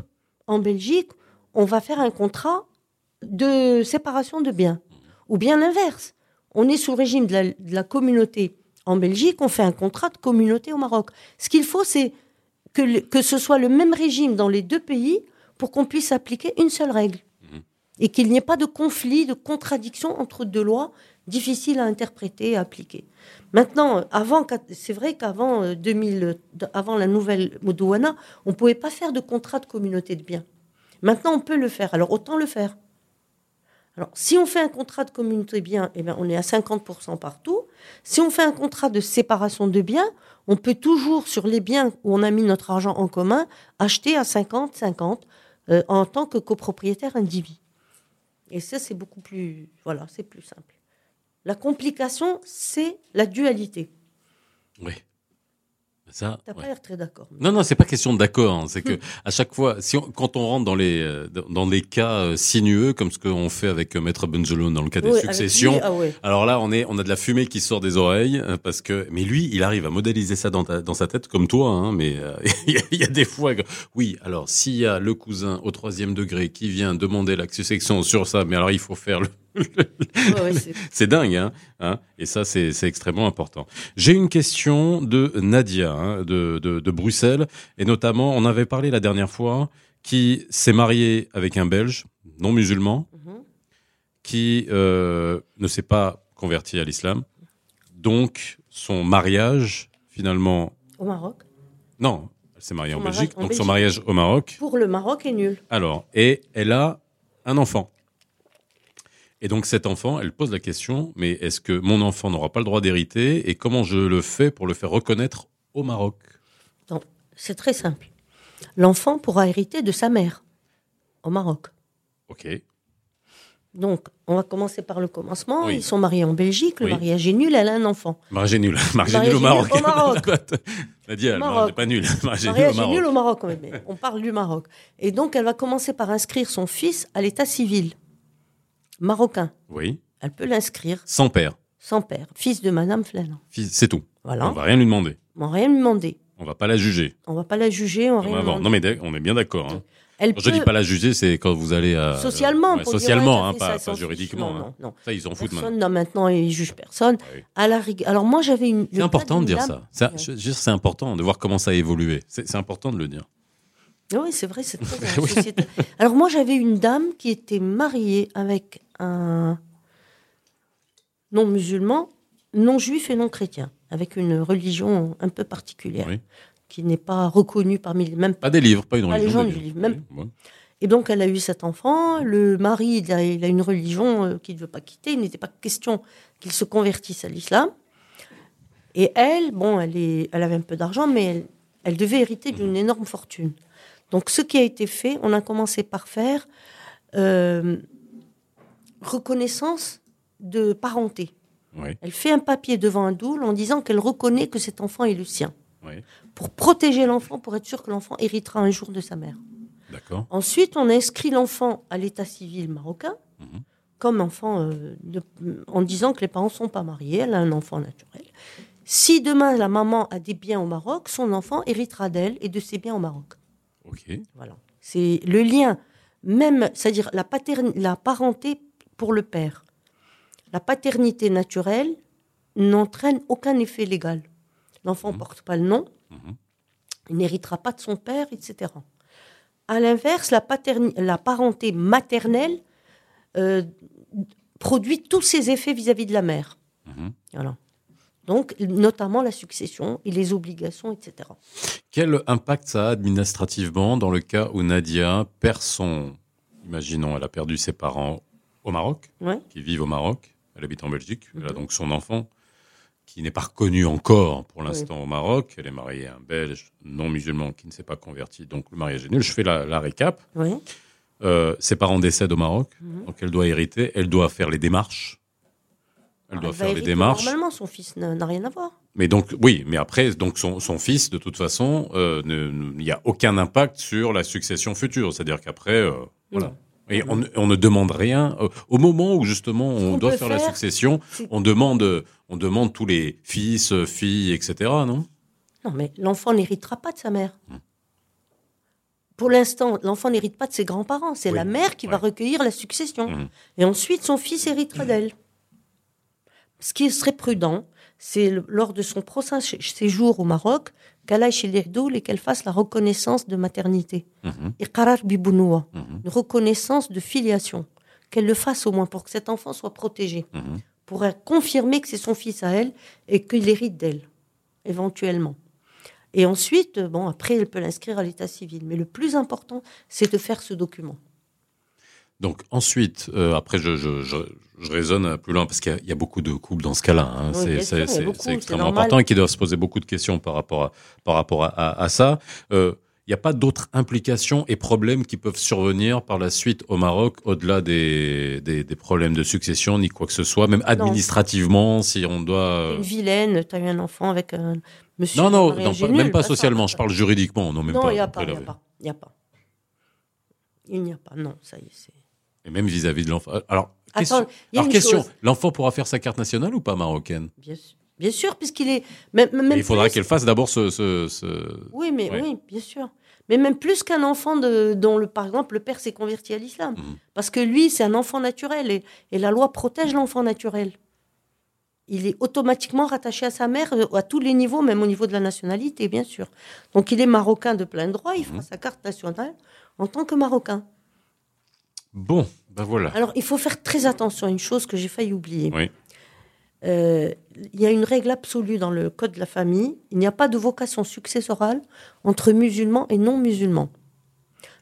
en Belgique, on va faire un contrat de séparation de biens. Ou bien l'inverse. On est sous le régime de la, de la communauté en Belgique, on fait un contrat de communauté au Maroc. Ce qu'il faut, c'est que, que ce soit le même régime dans les deux pays pour qu'on puisse appliquer une seule règle. Et qu'il n'y ait pas de conflit, de contradiction entre deux lois difficiles à interpréter et à appliquer. Maintenant, avant, c'est vrai qu'avant euh, 2000, euh, avant la nouvelle Modouana, on ne pouvait pas faire de contrat de communauté de biens. Maintenant, on peut le faire. Alors, autant le faire. Alors, si on fait un contrat de communauté de biens, eh bien, on est à 50% partout. Si on fait un contrat de séparation de biens, on peut toujours, sur les biens où on a mis notre argent en commun, acheter à 50-50 euh, en tant que copropriétaire individu. Et ça, c'est beaucoup plus. Voilà, c'est plus simple. La complication, c'est la dualité. Oui. Ça, T'as pas l'air très d'accord. Non, non, c'est pas question d'accord. hein. C'est Hmm. que à chaque fois, si on- quand on rentre dans les euh, dans des cas euh, sinueux, comme ce qu'on fait avec euh, Maître Benjelloun dans le cas des successions, lui, ah ouais. alors là, on est, on a de la fumée qui sort des oreilles parce que, mais lui, il arrive à modéliser ça dans, ta- dans sa tête comme toi, hein, mais euh, il y, a- des fois, que- oui. Alors, s'il y a le cousin au troisième degré qui vient demander la succession sur ça, mais alors il faut faire le, Ouais, c'est- dingue, hein, hein Et ça, c'est c'est extrêmement important. J'ai une question de Nadia, hein, de, de, de Bruxelles, et notamment, on avait parlé la dernière fois, qui s'est mariée avec un Belge non musulman, Mhm. qui euh, ne s'est pas converti à l'islam. Donc, son mariage, finalement, Au Maroc. non, elle s'est mariée Son en Belgique, en donc son mariage au Maroc. Pour le Maroc est nul. Alors, et elle a un enfant. Et donc cet enfant, elle pose la question, mais est-ce que mon enfant n'aura pas le droit d'hériter? Et comment je le fais pour le faire reconnaître au Maroc Non, c'est très simple. L'enfant pourra hériter de sa mère au Maroc. Ok. Donc, on va commencer par le commencement. Oui. Ils sont mariés en Belgique. Le Oui. mariage est nul. Elle a un enfant. Mariage est nul. Mariage est nul au Maroc. nul au Maroc. Nadia, Maroc. pas nul. Mariage est nul au Maroc. nul au Maroc. mais on parle du Maroc. Et donc, elle va commencer par inscrire son fils à l'état civil marocain. Oui. Elle peut l'inscrire Sans père. sans père, fils de Madame Flannan. C'est tout. Voilà. On va rien lui demander. On va rien lui demander. On va pas la juger. On va pas la juger. On rien. Non mais on est bien d'accord. Hein. Elle Quand je dis pas la juger, c'est quand vous allez à socialement. Ouais, dire, socialement, ouais, hein, pas, juridiquement. Non, hein. non, non. Ça, ils en foutent maintenant. Non, maintenant, ils jugent personne. Oui. À la rigue- Alors, moi, j'avais une. C'est important de dire dame- ça. Dire, C'est important de voir comment ça a évolué. C'est important de le dire. Oui, c'est vrai, c'est très dans la Oui. société. Alors moi, j'avais une dame qui était mariée avec un non musulman, non juif et non chrétien, avec une religion un peu particulière, Oui. qui n'est pas reconnue parmi les mêmes. Pas des livres, pas une Pas religion. les gens des du livre, même- Oui, ouais. Et donc, elle a eu cet enfant. Le mari, il a, il a une religion euh, qu'il ne veut pas quitter. Il n'était pas question qu'il se convertisse à l'islam. Et elle, bon, elle, est, elle avait un peu d'argent, mais elle, elle devait hériter d'une énorme fortune. Donc, ce qui a été fait, on a commencé par faire euh, reconnaissance de parenté. Oui, Elle fait un papier devant un doule en disant qu'elle reconnaît que cet enfant est le sien, oui. pour protéger l'enfant, pour être sûr que l'enfant héritera un jour de sa mère. Ensuite, on inscrit l'enfant à l'état civil marocain Mhm. comme enfant, euh, de- en disant que les parents ne sont pas mariés, elle a un enfant naturel. Si demain la maman a des biens au Maroc, son enfant héritera d'elle et de ses biens au Maroc. Voilà. C'est le lien, même, c'est-à-dire la, la parenté pour le père. La paternité naturelle n'entraîne aucun effet légal. L'enfant ne porte pas le nom, Mhm. il n'héritera pas de son père, etc. À l'inverse, la, parenté maternelle euh, produit tous ses effets vis-à-vis de la mère. Mhm. Voilà. Donc, notamment la succession et les obligations, etc. Quel impact ça a administrativement dans le cas où Nadia perd son. Imaginons, elle a perdu ses parents au Maroc, Ouais. qui vivent au Maroc. Elle habite en Belgique. Elle a donc son enfant, qui n'est pas reconnu encore pour l'instant au Maroc. Elle est mariée à un Belge non musulman qui ne s'est pas converti. Donc le mariage est nul. Je fais la, la récap. Oui. Euh, ses parents décèdent au Maroc. Mhm. Donc elle doit hériter. Elle doit faire les démarches. Elle doit Elle va faire les démarches. Normalement, son fils n'a rien à voir. Mais donc, oui, mais après, donc son, son fils, de toute façon, euh, il n'y a aucun impact sur la succession future. C'est-à-dire qu'après, euh, voilà. Et on, ne- on ne demande rien. Euh, Au moment où justement on doit faire, la succession, on demande, on demande tous les fils, euh, filles, etc. Non? Non, mais l'enfant n'héritera pas de sa mère. Hmm. Pour l'instant, l'enfant n'hérite pas de ses grands-parents. C'est Oui. la mère qui va recueillir la succession. Mhm. Et ensuite, son fils héritera d'elle. Ce qui serait prudent, c'est lors de son prochain sé- séjour au Maroc, et qu'elle fasse la reconnaissance de maternité. Mhm. Iqarar bibounoua, Mhm. une reconnaissance de filiation. Qu'elle le fasse au moins pour que cet enfant soit protégé. Mhm. Pour confirmer que c'est son fils à elle et qu'il hérite d'elle, éventuellement. Et ensuite, bon, après, elle peut l'inscrire à l'état civil. Mais le plus important, c'est de faire ce document. Donc ensuite, euh, après, je, je, je, je raisonne plus loin parce qu'il y a- il y, a beaucoup de couples dans ce cas-là. hein. Oui, c'est extrêmement important et qui doivent se poser beaucoup de questions par rapport à, par rapport à, à- à ça. Euh, Il n'y a pas d'autres implications et problèmes qui peuvent survenir par la suite au Maroc, au-delà des, des, des problèmes de succession, ni quoi que ce soit, même administrativement, si on doit... Une vilaine, tu as eu un enfant avec un monsieur. Non, non, même pas socialement, ça. je parle juridiquement, non, même Non, pas. il a n'y a pas. Il n'y a pas. Il n'y a pas, non, ça y est. c'est- Et même vis-à-vis de l'enfant. Alors, Attends, question, l'enfant pourra faire sa carte nationale ou pas marocaine? Bien sûr, bien sûr puisqu'il est. Même, même Et Il faudra plus- qu'elle fasse d'abord ce... ce, ce- Oui, mais Ouais. oui, bien sûr. Mais même plus qu'un enfant de, dont, le, par exemple, le père s'est converti à l'islam. Mhm. Parce que lui, c'est un enfant naturel et, et la loi protège l'enfant naturel. Il est automatiquement rattaché à sa mère euh, à tous les niveaux, même au niveau de la nationalité, bien sûr. Donc il est marocain de plein droit, il fera Mhm. sa carte nationale en tant que marocain. Bon, ben voilà. Alors il faut faire très attention à une chose que j'ai failli oublier. Oui. Euh, il y a une règle absolue dans le code de la famille. Il n'y a pas de vocation successorale entre musulmans et non musulmans.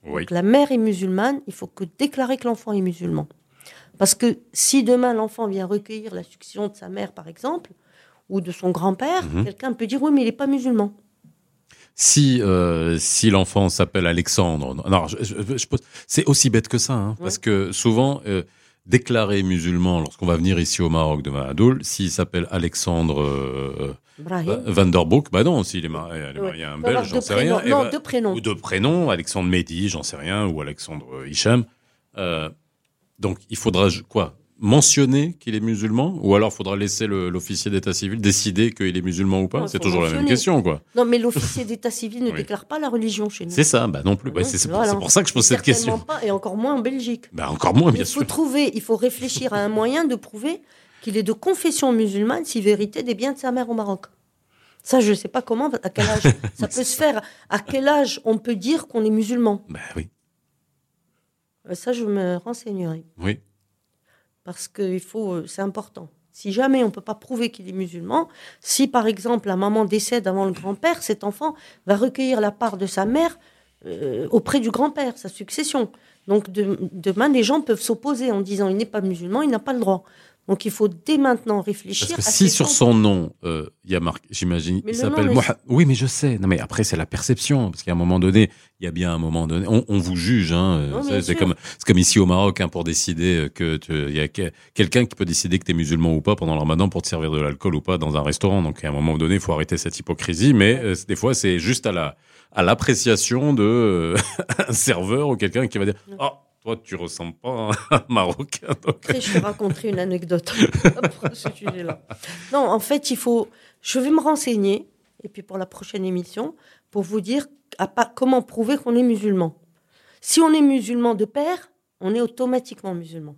Oui. Donc, la mère est musulmane, il faut que déclarer que l'enfant est musulman. Parce que si demain l'enfant vient recueillir la succession de sa mère, par exemple, ou de son grand-père, Mhm. quelqu'un peut dire oui, mais il n'est pas musulman. Si, euh, si l'enfant s'appelle Alexandre, non, je, je- je pose- c'est aussi bête que ça, hein, parce que souvent, euh, déclaré musulman lorsqu'on va venir ici au Maroc de Mahadoul, s'il s'appelle Alexandre euh, euh, Van der Broek, bah non, s'il est marié, elle est à un Belge, j'en sais rien. Non, bah- deux prénoms. Ou deux prénoms, Alexandre Mehdi, j'en sais rien, ou Alexandre Hicham. Euh, donc, il faudra quoi mentionner qu'il est musulman ou alors faudra laisser l'officier d'état civil décider qu'il est musulman ou pas C'est faut toujours la même question, quoi. Non, mais l'officier d'état civil ne Oui. déclare pas la religion chez nous. C'est ça, bah non plus. Bah, c'est pour, voilà. c'est pour ça que je pose cette question. pas, et encore moins en Belgique. Bah encore moins, bien il faut sûr. trouver, il faut réfléchir à un moyen de prouver qu'il est de confession musulmane s'il veut hériter des biens de sa mère au Maroc. Ça, je ne sais pas comment, à quel âge ça peut se faire. À quel âge on peut dire qu'on est musulman? Bah oui, Ça, je me renseignerai. oui. Parce que euh, c'est important. Si jamais on ne peut pas prouver qu'il est musulman, si par exemple la maman décède avant le grand-père, cet enfant va recueillir la part de sa mère euh, auprès du grand-père, sa succession. Donc de- demain, les gens peuvent s'opposer en disant il n'est pas musulman, il n'a pas le droit. Donc il faut dès maintenant réfléchir. Parce que à si sur son nom, euh, il y a marqué, j'imagine, il le s'appelle nom, Moha- Oui, mais je sais. Non, mais après, c'est la perception. Parce qu'à un moment donné, il y a bien un moment donné, on, on vous juge. Hein, euh, c'est- comme, ici au Maroc, hein, pour décider euh, que tu- il y a que- quelqu'un qui peut décider que tu es musulman ou pas pendant le ramadan pour te servir de l'alcool ou pas dans un restaurant. Donc, à un moment donné, il faut arrêter cette hypocrisie. Mais euh, des fois, c'est juste à la à l'appréciation de euh, un serveur ou quelqu'un qui va dire Mm. Toi, tu ressembles pas à un Marocain. Donc, Après, je te raconterai une anecdote après ce sujet-là. Non, en fait, il faut. Je vais me renseigner, et puis pour la prochaine émission, pour vous dire à pas, comment prouver qu'on est musulman. Si on est musulman de père, on est automatiquement musulman.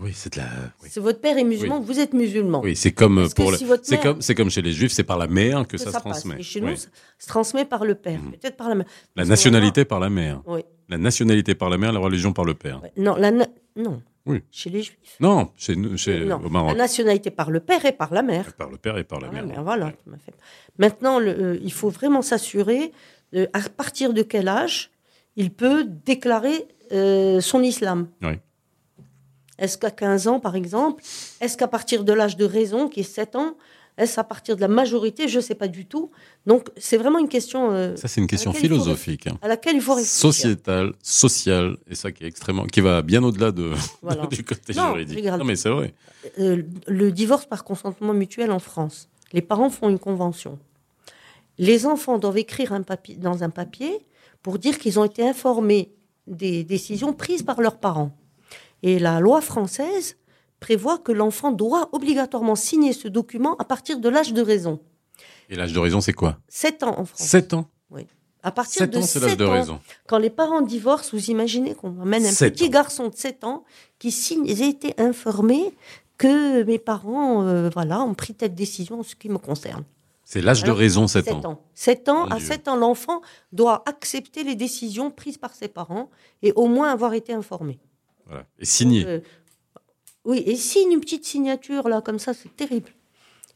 Oui, c'est de la. Oui, C'est votre père est musulman, vous êtes musulman. Oui, c'est comme pour le- si c'est mère- comme c'est comme chez les juifs, c'est par la mère que, ça, se passe. transmet. Et chez Oui. nous, ça se transmet par le père, Mhm. peut-être par la mère. La nationalité par la mère. Oui. La nationalité par la mère, la religion par le père. Non, la na- non. Oui. Chez les juifs. Non, chez nous, chez non. au Maroc. La nationalité par le père et par la mère. Par le père et par la Par la mère. voilà. Maintenant, le- euh, il faut vraiment s'assurer de, à partir de quel âge il peut déclarer euh, son islam. Oui. Est-ce qu'à 15 ans, par exemple? Est-ce qu'à partir de l'âge de raison, qui est 7 ans Est-ce à partir de la majorité Je ne sais pas du tout. Donc, c'est vraiment une question euh, Ça, c'est une question il faut philosophique, hein. à laquelle il faut réfléchir. sociétale, sociale, et ça qui est extrêmement, qui va bien au-delà de, Voilà. du côté Non, juridique. regarde. Non, mais c'est vrai. Euh, le divorce par consentement mutuel en France. Les parents font une convention. Les enfants doivent écrire un papier, dans un papier pour dire qu'ils ont été informés des décisions prises par leurs parents. Et la loi française prévoit que l'enfant doit obligatoirement signer ce document à partir de l'âge de raison. Et l'âge de raison, c'est quoi? 7 ans en France. 7 ans. À partir 7 de ans, c'est l'âge 7 de raison. quand les parents divorcent, vous imaginez qu'on amène un Sept petit ans. garçon de 7 ans qui signe, j'ai été informé que mes parents euh, voilà, ont pris telle décision en ce qui me concerne. C'est l'âge de raison, 7 7 ans. ans. 7 ans, Mon à Dieu. 7 ans, l'enfant doit accepter les décisions prises par ses parents et au moins avoir été informé. Voilà. Et signé. Donc, euh, oui, et signe une petite signature là, comme ça, c'est terrible.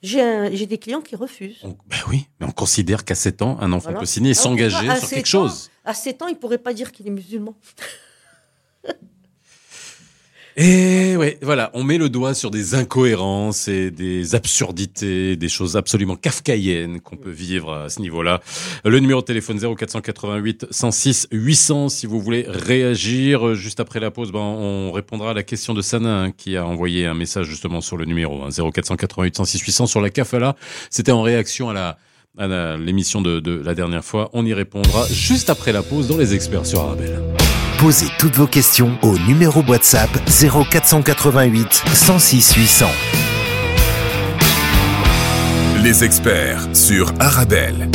J'ai des clients qui refusent. On- ben oui, mais on considère qu'à 7 ans, un enfant Voilà. peut signer et Alors, s'engager sur 7 quelque ans, chose. À 7 ans, il ne pourrait pas dire qu'il est musulman. Et ouais, voilà, on met le doigt sur des incohérences et des absurdités, des choses absolument kafkaïennes qu'on peut vivre à ce niveau-là. Le numéro de téléphone 0488 106 800 si vous voulez réagir. Juste après la pause, ben, on répondra à la question de Sana hein, qui a envoyé un message justement sur le numéro hein, 0488 106 800 sur la kafala. C'était en réaction à la à l'émission de, de la dernière fois. On y répondra juste après la pause dans les experts sur Arabelle. Posez toutes vos questions au numéro WhatsApp 0488 106 800. Les experts sur Arabelle.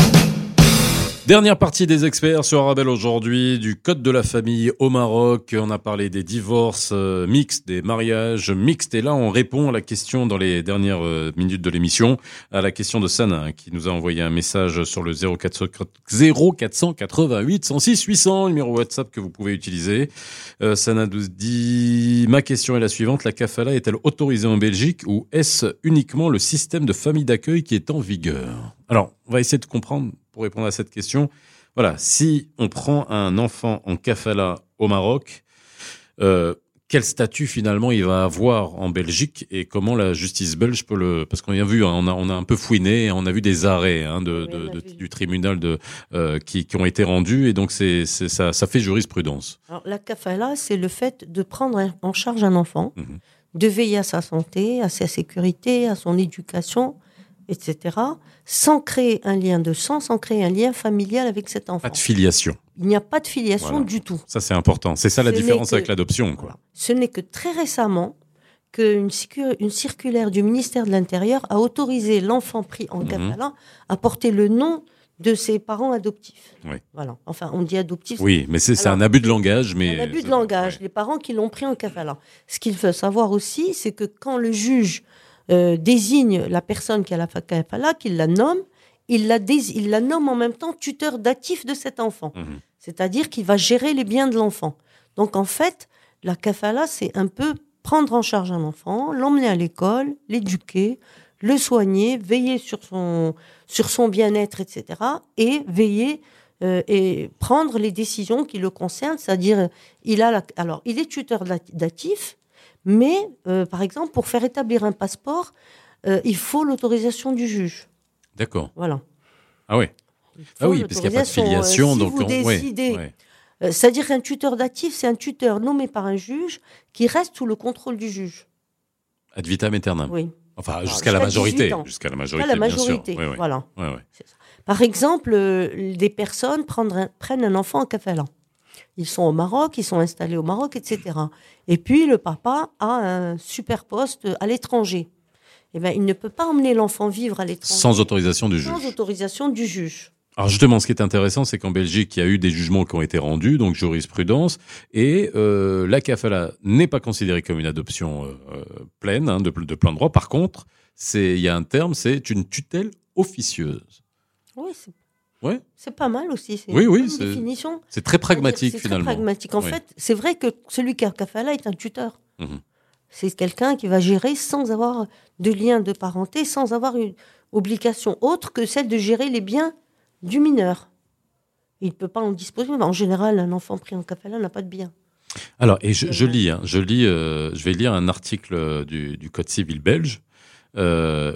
Dernière partie des experts sur Arabelle aujourd'hui, du code de la famille au Maroc. On a parlé des divorces euh, mixtes, des mariages mixtes. Et là, on répond à la question dans les dernières euh, minutes de l'émission, à la question de Sana, qui nous a envoyé un message sur le 04 0488 106 800, numéro WhatsApp que vous pouvez utiliser. Euh, Sana nous dit, ma question est la suivante, la kafala est-elle autorisée en Belgique ou est-ce uniquement le système de famille d'accueil qui est en vigueur? Alors, on va essayer de comprendre pour répondre à cette question. Voilà, si on prend un enfant en kafala au Maroc, euh, quel statut finalement il va avoir en Belgique et comment la justice belge peut le parce qu'on a vu hein, on a on a un peu fouiné on a vu des arrêts hein, de, Oui, du tribunal de euh, qui, qui ont été rendus et donc c'est c'est- ça ça fait jurisprudence. Alors, la kafala, c'est le fait de prendre en charge un enfant, Mhm. de veiller à sa santé, à sa sécurité, à son éducation, etc., sans créer un lien de sang, sans créer un lien familial avec cet enfant. Pas de filiation. Il n'y a pas de filiation Voilà. du tout. Ça c'est important. C'est ça la Ce différence que- avec l'adoption quoi. Ce n'est que très récemment qu'une une circulaire du ministère de l'Intérieur a autorisé l'enfant pris en Mhm. kafala à porter le nom de ses parents adoptifs. Oui. Voilà. Enfin, on dit adoptif. Oui, mais c'est un abus de langage mais un abus de langage, ouais. les parents qui l'ont pris en kafala. Ce qu'il faut savoir aussi, c'est que quand le juge euh, désigne la personne qui a la kafala, qu'il la nomme, il la, dés- il la nomme en même temps tuteur datif de cet enfant. Mhm. C'est-à-dire qu'il va gérer les biens de l'enfant. Donc en fait, la kafala, c'est un peu prendre en charge un enfant, l'emmener à l'école, l'éduquer, le soigner, veiller sur son, sur son bien-être, etc. Et veiller euh, et prendre les décisions qui le concernent, c'est-à-dire il a la- alors il est tuteur datif, mais euh, par exemple pour faire établir un passeport, euh, il faut l'autorisation du juge. D'accord. Voilà. Ah faut Ah oui, parce qu'il n'y a pas de. Euh, filiation si donc vous on- décidez ouais. C'est-à-dire qu'un tuteur datif, c'est un tuteur nommé par un juge qui reste sous le contrôle du juge. ad vitam aeternam. Oui. Enfin, jusqu'à la jusqu'à majorité. 18 ans. Jusqu'à la majorité, la bien sûr. majorité. Ouais, ouais. Voilà. Ouais. Par exemple, euh, des personnes prennent un enfant en kafala. Ils sont au Maroc, ils sont installés au Maroc, etc. Et puis le papa a un super poste à l'étranger. Eh ben, il ne peut pas emmener l'enfant vivre à l'étranger Sans autorisation du juge. sans autorisation du juge. Alors justement, ce qui est intéressant, c'est qu'en Belgique, il y a eu des jugements qui ont été rendus, donc jurisprudence, et euh, la kafala n'est pas considérée comme une adoption euh, euh, pleine, hein, de, de plein droit. Par contre, il y a un terme, c'est une tutelle officieuse. Oui, c'est Ouais. c'est pas mal aussi. C'est Oui, une oui, c'est- définition. C'est très pragmatique C'est très finalement. pragmatique. En Oui. fait, c'est vrai que celui qui a kafala est un tuteur. Mhm. C'est quelqu'un qui va gérer sans avoir de lien de parenté, sans avoir une obligation autre que celle de gérer les biens du mineur. Il ne peut pas en disposer. En général, un enfant pris en kafala n'a pas de biens. Alors, et je, lis, hein, je lis, euh, je vais lire un article euh, du, du Code civil belge. Euh,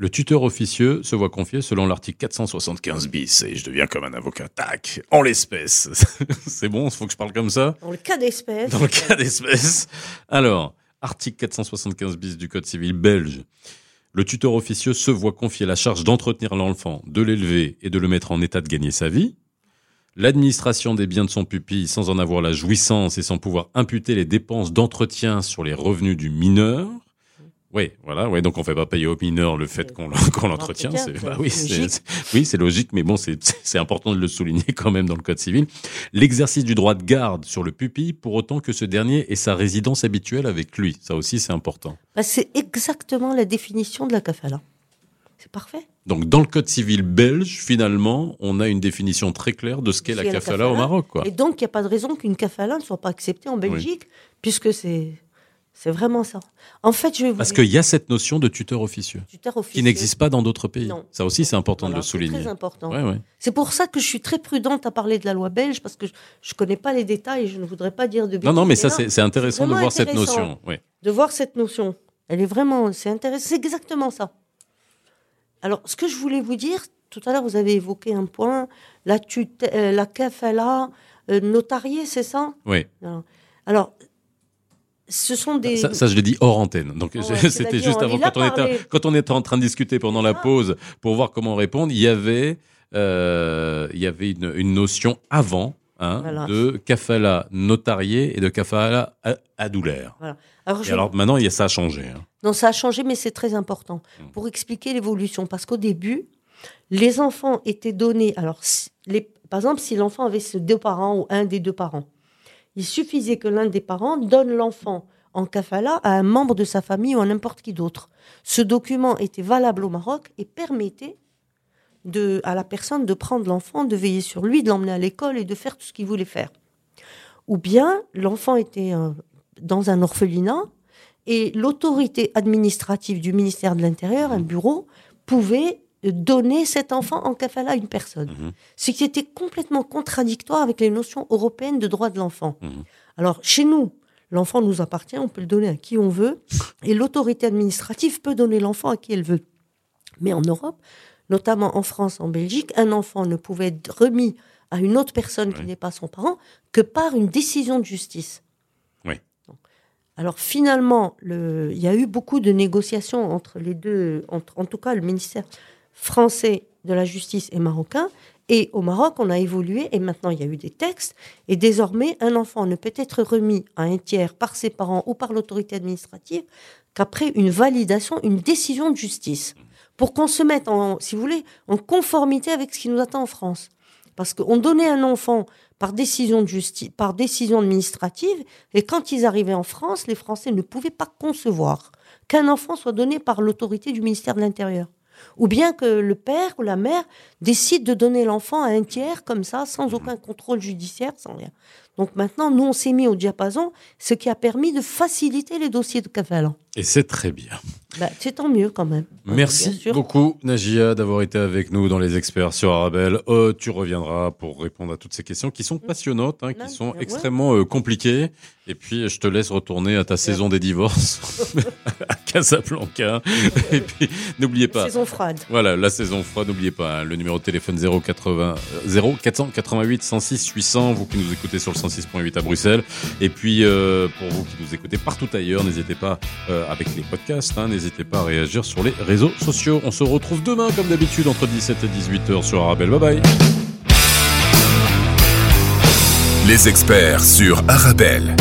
le tuteur officieux se voit confier selon l'article 475 bis et je deviens comme un avocat. Tac, en l'espèce. C'est bon, il faut que je parle comme ça? Dans le cas d'espèce, Dans le cas d'espèce. Alors, article 475 bis du Code civil belge. Le tuteur officieux se voit confier la charge d'entretenir l'enfant, de l'élever et de le mettre en état de gagner sa vie. L'administration des biens de son pupille sans en avoir la jouissance et sans pouvoir imputer les dépenses d'entretien sur les revenus du mineur. Oui, voilà, ouais, donc on fait pas payer au mineur le fait qu'on l'entretient. Bah oui, c'est logique. c'est- oui, c'est logique, mais bon, c'est important de le souligner quand même dans le code civil. L'exercice du droit de garde sur le pupille, pour autant que ce dernier ait sa résidence habituelle avec lui. Ça aussi, c'est important. bah, c'est exactement la définition de la kafala. C'est parfait. Donc, dans le code civil belge, finalement, on a une définition très claire de ce qu'est la kafala au. Maroc, quoi. Et donc, il n'y a pas de raison qu'une kafala ne soit pas acceptée en Belgique, puisque c'est c'est vraiment ça. En fait, je vais vous Parce qu'il y a cette notion de tuteur officieux tuteur qui officieux, n'existe pas dans d'autres pays. Non. Ça aussi, c'est important voilà, de le c'est souligner. très important. Ouais, ouais. C'est pour ça que je suis très prudente à parler de la loi belge, parce que je ne connais pas les détails et je ne voudrais pas dire de bêtises. Non, non, mais ça, c'est c'est intéressant de voir cette notion. De voir cette notion. Elle est vraiment, c'est intéressant, c'est exactement ça. Alors, ce que je voulais vous dire, tout à l'heure, vous avez évoqué un point, la, tute- euh, la euh, notariée, c'est ça? Oui. Alors, Alors, ce sont des... Ça, ça, je l'ai dit hors antenne. Donc, Ouais, c'est-à-dire, c'était juste avant quand on, était, parlé. quand on était en train de discuter pendant la Ah. pause pour voir comment répondre. Il y avait, euh, il y avait une, une notion avant hein, Voilà. de kafala notarié et de kafala adoulaire. Alors, je- alors maintenant, il y a, ça a changé. hein. Non, ça a changé, mais c'est très important Mm. pour expliquer l'évolution. Parce qu'au début, les enfants étaient donnés. Alors, les, par exemple, si l'enfant avait ses deux parents ou un des deux parents, il suffisait que l'un des parents donne l'enfant en kafala à un membre de sa famille ou à n'importe qui d'autre. Ce document était valable au Maroc et permettait à la personne de prendre l'enfant, de veiller sur lui, de l'emmener à l'école et de faire tout ce qu'il voulait faire. Ou bien l'enfant était euh, dans un orphelinat et l'autorité administrative du ministère de l'Intérieur, un bureau, pouvait donner cet enfant en kafala à une personne. Mhm. Ce qui était complètement contradictoire avec les notions européennes de droit de l'enfant. Mhm. Alors, chez nous, l'enfant nous appartient, on peut le donner à qui on veut, et l'autorité administrative peut donner l'enfant à qui elle veut. Mais en Europe, notamment en France, en Belgique, un enfant ne pouvait être remis à une autre personne qui n'est pas son parent que par une décision de justice. Oui. Alors finalement, le- il y a eu beaucoup de négociations entre les deux, entre, en tout cas le ministère français de la justice et marocain. Et au Maroc, on a évolué et maintenant il y a eu des textes. Et désormais, un enfant ne peut être remis à un tiers par ses parents ou par l'autorité administrative qu'après une validation, une décision de justice. Pour qu'on se mette en, si vous voulez, en conformité avec ce qui nous attend en France. Parce qu'on donnait un enfant par décision par décision administrative, et quand ils arrivaient en France, les Français ne pouvaient pas concevoir qu'un enfant soit donné par l'autorité du ministère de l'Intérieur. Ou bien que le père ou la mère décide de donner l'enfant à un tiers comme ça, sans aucun contrôle judiciaire, sans rien. Donc maintenant, nous, on s'est mis au diapason, ce qui a permis de faciliter les dossiers de cavalant. Et c'est très bien. Bah, c'est tant mieux quand même. Bien Merci beaucoup, Nagia, d'avoir été avec nous dans les experts sur Arabelle. Euh, tu reviendras pour répondre à toutes ces questions qui sont passionnantes, hein, qui Non, sont extrêmement euh, compliquées. Et puis, je te laisse retourner à ta saison des divorces à Casablanca. Et puis, n'oubliez pas. Saison froide. Voilà, la saison froide, n'oubliez pas, hein, le numéro de téléphone 080, euh, 0488 106 800, vous qui nous écoutez sur le 106.8 à Bruxelles. Et puis, euh, pour vous qui nous écoutez partout ailleurs, n'hésitez pas, euh, avec les podcasts, hein, n'hésitez pas à réagir sur les réseaux sociaux. On se retrouve demain, comme d'habitude, entre 17 et 18 heures sur Arabelle. Bye bye. Les experts sur Arabelle.